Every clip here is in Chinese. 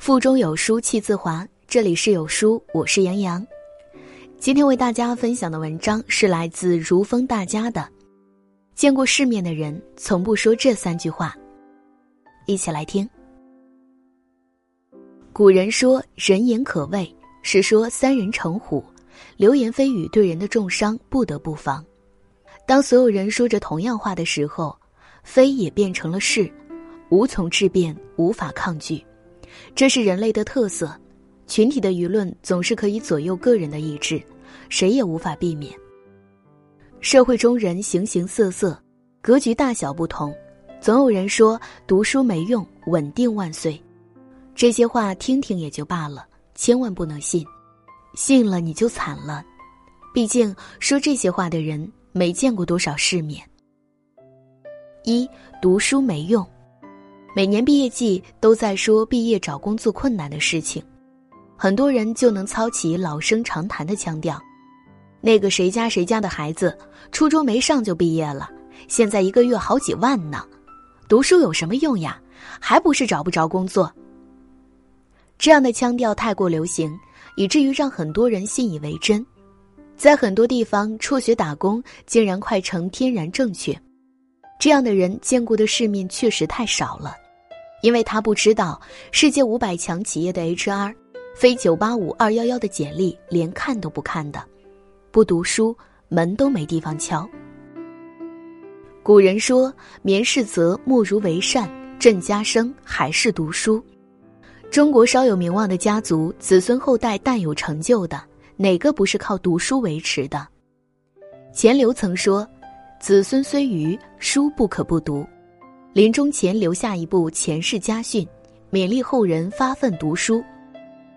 腹中有书气自华。这里是有书，我是杨洋。今天为大家分享的文章是来自如风大家的。见过世面的人从不说这三句话。一起来听。古人说“人言可畏”，是说三人成虎，流言蜚语对人的重伤不得不防。当所有人说着同样话的时候，非也变成了是，无从质变，无法抗拒。这是人类的特色，群体的舆论总是可以左右个人的意志，谁也无法避免。社会中人形形色色，格局大小不同，总有人说读书没用，稳定万岁。这些话听听也就罢了，千万不能信，信了你就惨了。毕竟说这些话的人没见过多少世面。一读书没用。每年毕业季都在说毕业找工作困难的事情，很多人就能操起老生常谈的腔调。那个谁家谁家的孩子，初中没上就毕业了，现在一个月好几万呢。读书有什么用呀？还不是找不着工作。这样的腔调太过流行，以至于让很多人信以为真。在很多地方，辍学打工竟然快成天然正确。这样的人见过的世面确实太少了，因为他不知道世界五百强企业的 HR，非九八五二幺幺的简历连看都不看的，不读书门都没地方敲。古人说：“绵氏则莫如为善，朕家生还是读书。”中国稍有名望的家族子孙后代但有成就的，哪个不是靠读书维持的？钱刘曾说。子孙虽愚，书不可不读。临终前留下一部前世家训，勉励后人发奋读书。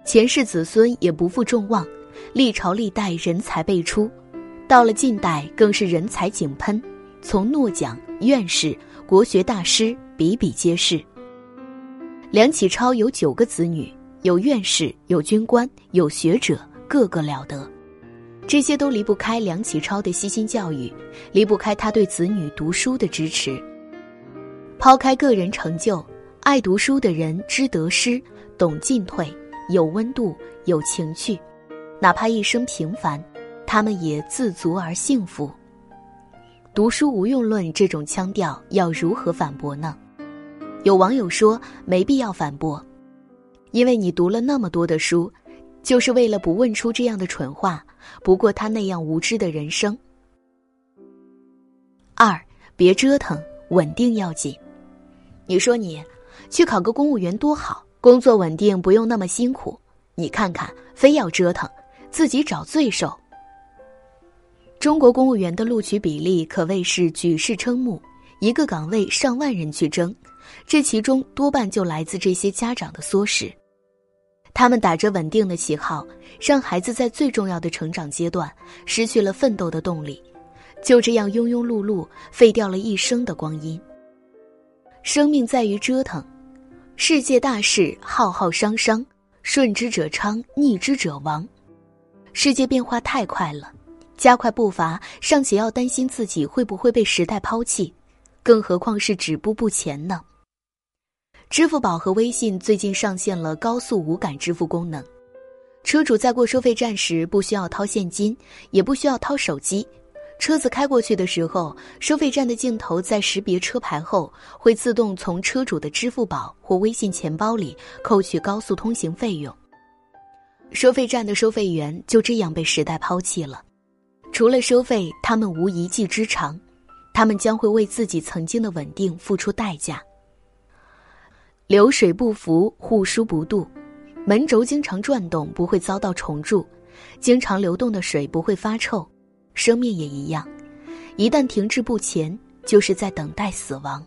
前世子孙也不负众望，历朝历代人才辈出，到了近代更是人才井喷，从诺奖、院士、国学大师比比皆是。梁启超有九个子女，有院士，有军官，有学者，个个了得。这些都离不开梁启超的悉心教育，离不开他对子女读书的支持。抛开个人成就，爱读书的人知得失，懂进退，有温度，有情趣，哪怕一生平凡，他们也自足而幸福。读书无用论这种腔调要如何反驳呢？有网友说没必要反驳，因为你读了那么多的书。就是为了不问出这样的蠢话，不过他那样无知的人生。二，别折腾，稳定要紧。你说你去考个公务员多好，工作稳定，不用那么辛苦。你看看，非要折腾，自己找罪受。中国公务员的录取比例可谓是举世瞠目，一个岗位上万人去争，这其中多半就来自这些家长的唆使。他们打着稳定的旗号，让孩子在最重要的成长阶段失去了奋斗的动力，就这样庸庸碌碌，废掉了一生的光阴。生命在于折腾，世界大事浩浩汤汤，顺之者昌，逆之者亡。世界变化太快了，加快步伐尚且要担心自己会不会被时代抛弃，更何况是止步不前呢？支付宝和微信最近上线了高速无感支付功能，车主在过收费站时不需要掏现金，也不需要掏手机，车子开过去的时候，收费站的镜头在识别车牌后，会自动从车主的支付宝或微信钱包里扣取高速通行费用。收费站的收费员就这样被时代抛弃了，除了收费，他们无一技之长，他们将会为自己曾经的稳定付出代价。流水不腐，户枢不蠹。门轴经常转动，不会遭到虫蛀；经常流动的水不会发臭。生命也一样，一旦停滞不前，就是在等待死亡。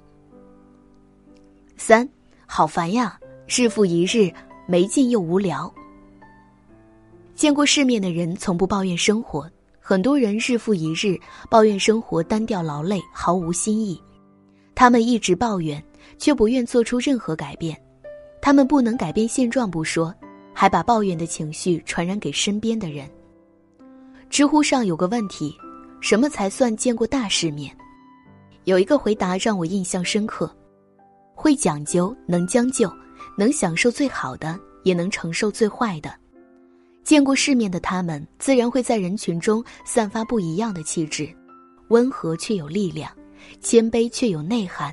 三，好烦呀！日复一日，没劲又无聊。见过世面的人从不抱怨生活，很多人日复一日抱怨生活单调劳累，毫无新意。他们一直抱怨。却不愿做出任何改变，他们不能改变现状不说，还把抱怨的情绪传染给身边的人。知乎上有个问题：什么才算见过大世面？有一个回答让我印象深刻：会讲究，能将就，能享受最好的，也能承受最坏的。见过世面的他们，自然会在人群中散发不一样的气质，温和却有力量，谦卑却有内涵。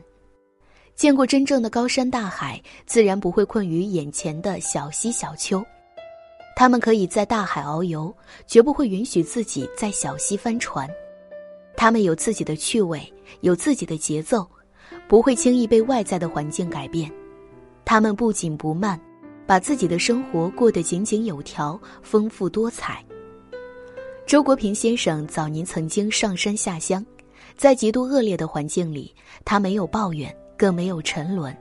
见过真正的高山大海，自然不会困于眼前的小溪小丘。他们可以在大海遨游，绝不会允许自己在小溪翻船。他们有自己的趣味，有自己的节奏，不会轻易被外在的环境改变。他们不紧不慢，把自己的生活过得井井有条、丰富多彩。周国平先生早年曾经上山下乡，在极度恶劣的环境里，他没有抱怨，更没有沉沦，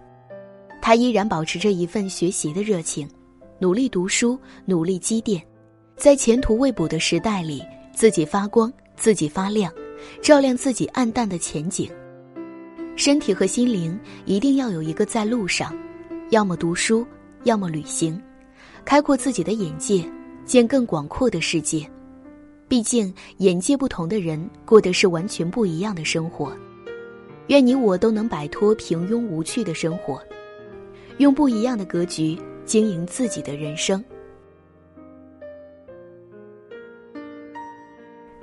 他依然保持着一份学习的热情，努力读书，努力积淀，在前途未卜的时代里，自己发光，自己发亮，照亮自己暗淡的前景。身体和心灵一定要有一个在路上。要么读书，要么旅行，开阔自己的眼界，见更广阔的世界。毕竟眼界不同的人过的是完全不一样的生活。愿你我都能摆脱平庸无趣的生活，用不一样的格局经营自己的人生。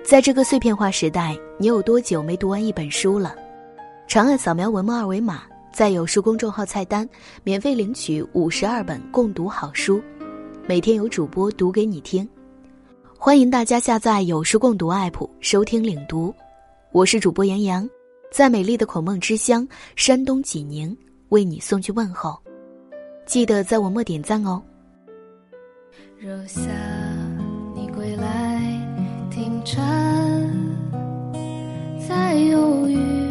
在这个碎片化时代，你有多久没读完一本书了？长按扫描文末二维码。在有书公众号菜单，免费领取五十二本共读好书，每天有主播读给你听。欢迎大家下载有书共读 app 收听领读。我是主播杨洋，在美丽的孔孟之乡山东济宁为你送去问候。记得在文末点赞哦。如夏你归来听蝉，在忧郁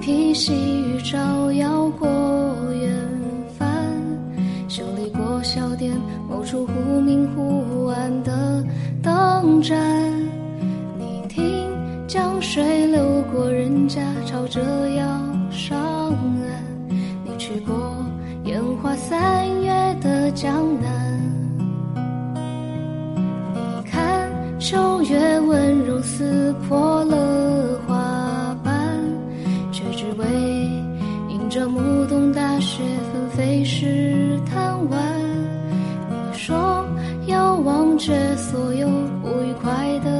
披细雨照耀过远帆，修理过小店某处忽明忽暗的灯盏。你听，江水流过人家，朝着要上岸。你去过烟花三月的江南。却所有不愉快的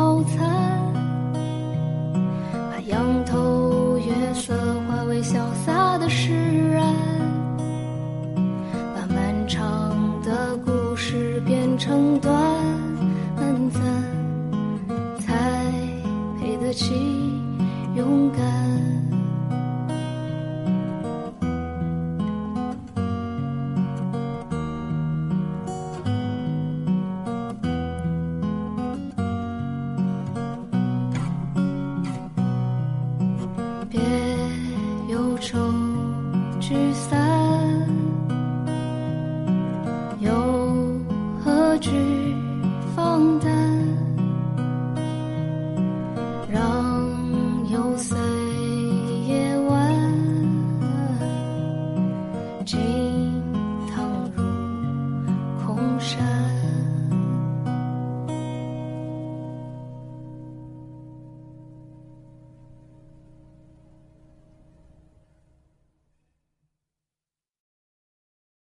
成短暂，才配得起勇敢。别忧愁，聚散。